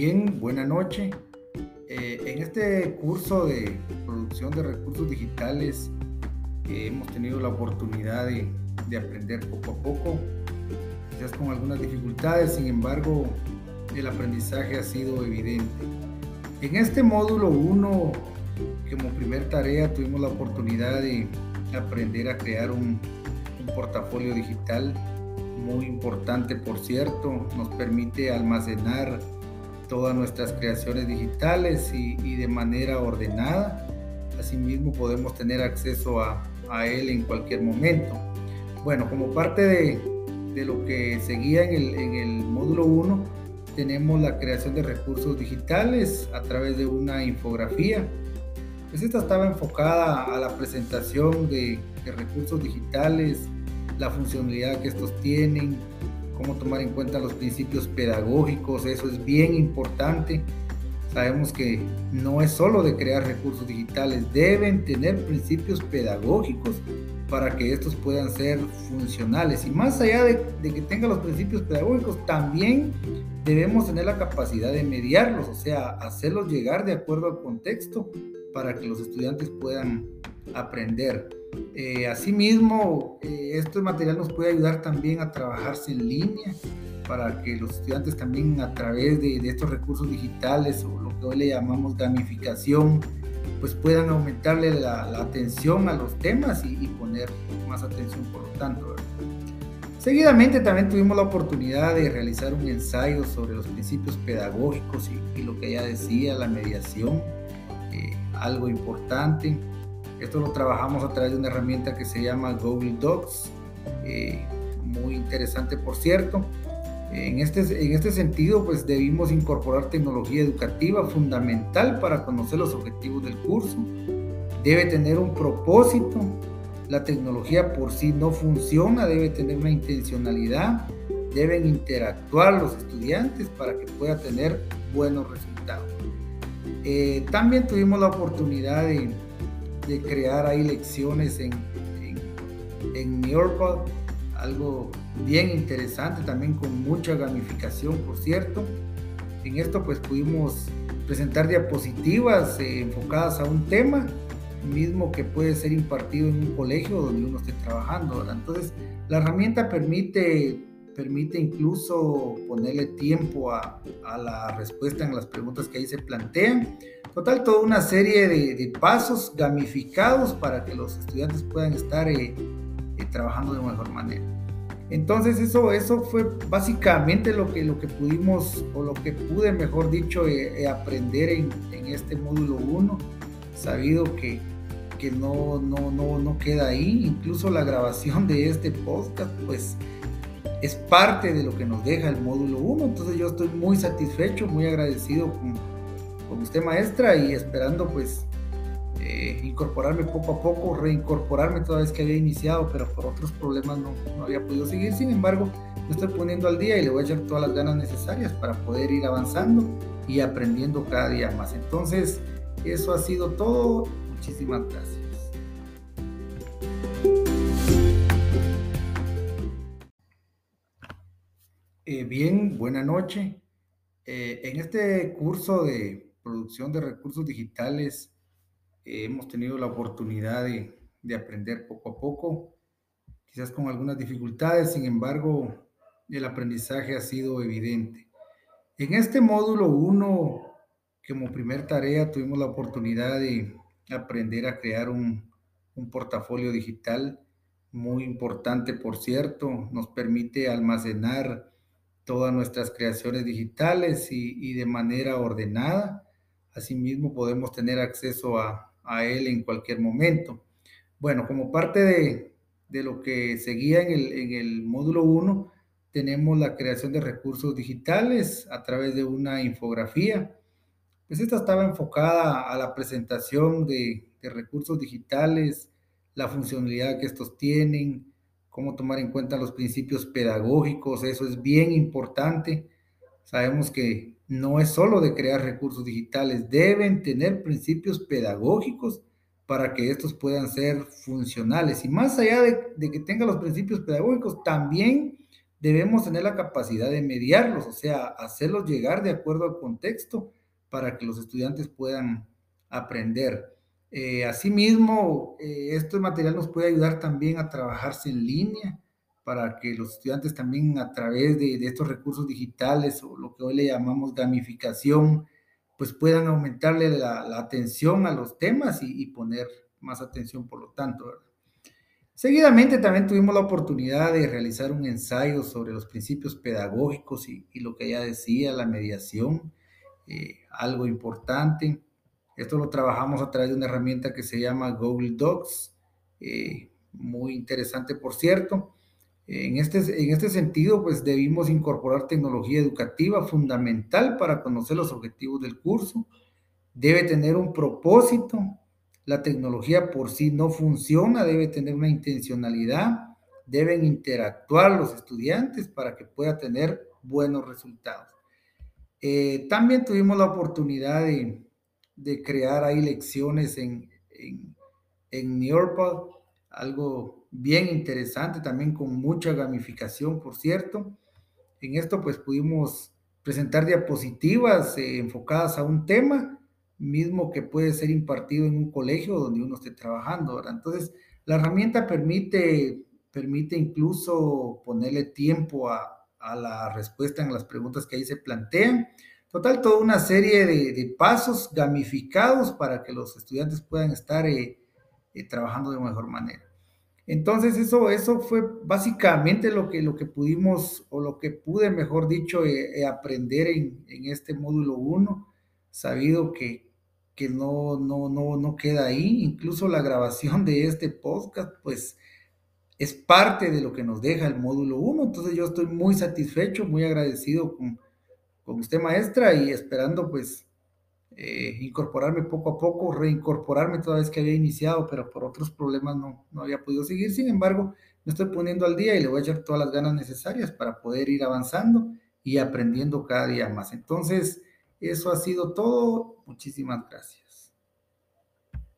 bien, buena noche. Eh, en este curso de producción de recursos digitales eh, hemos tenido la oportunidad de, de, aprender poco a poco, quizás con algunas dificultades, sin embargo el aprendizaje ha sido evidente. En este módulo 1, como primer tarea, tuvimos la oportunidad de aprender a crear un, un portafolio digital muy importante, por cierto, nos permite almacenar todas nuestras creaciones digitales y, de manera ordenada. Asimismo podemos tener acceso a, él en cualquier momento. Bueno, como parte de, lo que seguía en el, en el módulo 1, tenemos la creación de recursos digitales a través de una infografía. Pues esta estaba enfocada a la presentación de, de recursos digitales, la funcionalidad que estos tienen, cómo tomar en cuenta los principios pedagógicos, eso es bien importante. Sabemos que no es solo de crear recursos digitales, deben tener principios pedagógicos para que estos puedan ser funcionales. Y más allá de, que tengan los principios pedagógicos, también debemos tener la capacidad de mediarlos, o sea, hacerlos llegar de acuerdo al contexto para que los estudiantes puedan aprender. Eh, asimismo, eh, este material nos puede ayudar también a trabajarse en línea para que los estudiantes también a través de, estos recursos digitales o lo que hoy le llamamos gamificación, pues puedan aumentarle la, atención a los temas y, poner más atención por lo tanto. Seguidamente también tuvimos la oportunidad de realizar un ensayo sobre los principios pedagógicos y, lo que ya decía, la mediación, eh, algo importante. Esto lo trabajamos a través de una herramienta que se llama Google Docs, eh, muy interesante por cierto. En este, en este sentido, pues debimos incorporar tecnología educativa fundamental para conocer los objetivos del curso. Debe tener un propósito. La tecnología por sí no funciona, debe tener una intencionalidad. Deben interactuar los estudiantes para que pueda tener buenos resultados. Eh, también tuvimos la oportunidad de de crear ahí lecciones en, en, en algo bien interesante, también con mucha gamificación, por cierto. En esto pues pudimos presentar diapositivas eh, enfocadas a un tema mismo que puede ser impartido en un colegio donde uno esté trabajando. Entonces, la herramienta permite, permite incluso ponerle tiempo a, a, la respuesta en las preguntas que ahí se plantean Total, toda una serie de, pasos gamificados para que los estudiantes puedan estar eh, eh, trabajando de mejor manera. Entonces eso, eso fue básicamente lo que, lo que pudimos, o lo que pude, mejor dicho, eh, aprender en, en, este módulo 1, sabido que, que no, no, no, no queda ahí, incluso la grabación de este podcast, pues es parte de lo que nos deja el módulo 1, entonces yo estoy muy satisfecho, muy agradecido con con usted maestra y esperando pues eh, incorporarme poco a poco, reincorporarme toda vez que había iniciado, pero por otros problemas no, no, había podido seguir. Sin embargo, me estoy poniendo al día y le voy a echar todas las ganas necesarias para poder ir avanzando y aprendiendo cada día más. Entonces, eso ha sido todo. Muchísimas gracias. Eh, bien, buena noche. Eh, en este curso de producción de recursos digitales eh, hemos tenido la oportunidad de, de, aprender poco a poco, quizás con algunas dificultades, sin embargo, el aprendizaje ha sido evidente. En este módulo 1, como primer tarea, tuvimos la oportunidad de aprender a crear un, un portafolio digital muy importante, por cierto, nos permite almacenar todas nuestras creaciones digitales y, de manera ordenada Asimismo, podemos tener acceso a, él en cualquier momento. Bueno, como parte de, lo que seguía en el, en el módulo 1, tenemos la creación de recursos digitales a través de una infografía. Pues esta estaba enfocada a la presentación de, de recursos digitales, la funcionalidad que estos tienen, cómo tomar en cuenta los principios pedagógicos, eso es bien importante. Sabemos que no es solo de crear recursos digitales, deben tener principios pedagógicos para que estos puedan ser funcionales. Y más allá de, que tengan los principios pedagógicos, también debemos tener la capacidad de mediarlos, o sea, hacerlos llegar de acuerdo al contexto para que los estudiantes puedan aprender. Eh, asimismo, eh, este material nos puede ayudar también a trabajarse en línea para que los estudiantes también a través de, estos recursos digitales o lo que hoy le llamamos gamificación, pues puedan aumentarle la, atención a los temas y, poner más atención por lo tanto. Seguidamente también tuvimos la oportunidad de realizar un ensayo sobre los principios pedagógicos y, lo que ya decía, la mediación, eh, algo importante. Esto lo trabajamos a través de una herramienta que se llama Google Docs, eh, muy interesante por cierto. En este, en este sentido, pues debimos incorporar tecnología educativa fundamental para conocer los objetivos del curso. Debe tener un propósito. La tecnología por sí no funciona, debe tener una intencionalidad. Deben interactuar los estudiantes para que pueda tener buenos resultados. Eh, también tuvimos la oportunidad de, de crear ahí lecciones en, en, en algo bien interesante, también con mucha gamificación, por cierto. En esto pues pudimos presentar diapositivas eh, enfocadas a un tema, mismo que puede ser impartido en un colegio donde uno esté trabajando, Entonces, la herramienta permite, permite incluso ponerle tiempo a, a la respuesta en las preguntas que ahí se plantean Total, toda una serie de, pasos gamificados para que los estudiantes puedan estar eh, eh, trabajando de mejor manera. Entonces, eso, eso fue básicamente lo que, lo que pudimos, o lo que pude, mejor dicho, eh, aprender en, este módulo 1, sabido que, que no, no, no, no queda ahí. Incluso la grabación de este podcast, pues, es parte de lo que nos deja el módulo 1. Entonces, yo estoy muy satisfecho, muy agradecido con usted maestra y esperando pues eh, incorporarme poco a poco, reincorporarme toda vez que había iniciado, pero por otros problemas no, no había podido seguir. Sin embargo, me estoy poniendo al día y le voy a echar todas las ganas necesarias para poder ir avanzando y aprendiendo cada día más. Entonces, eso ha sido todo. Muchísimas gracias.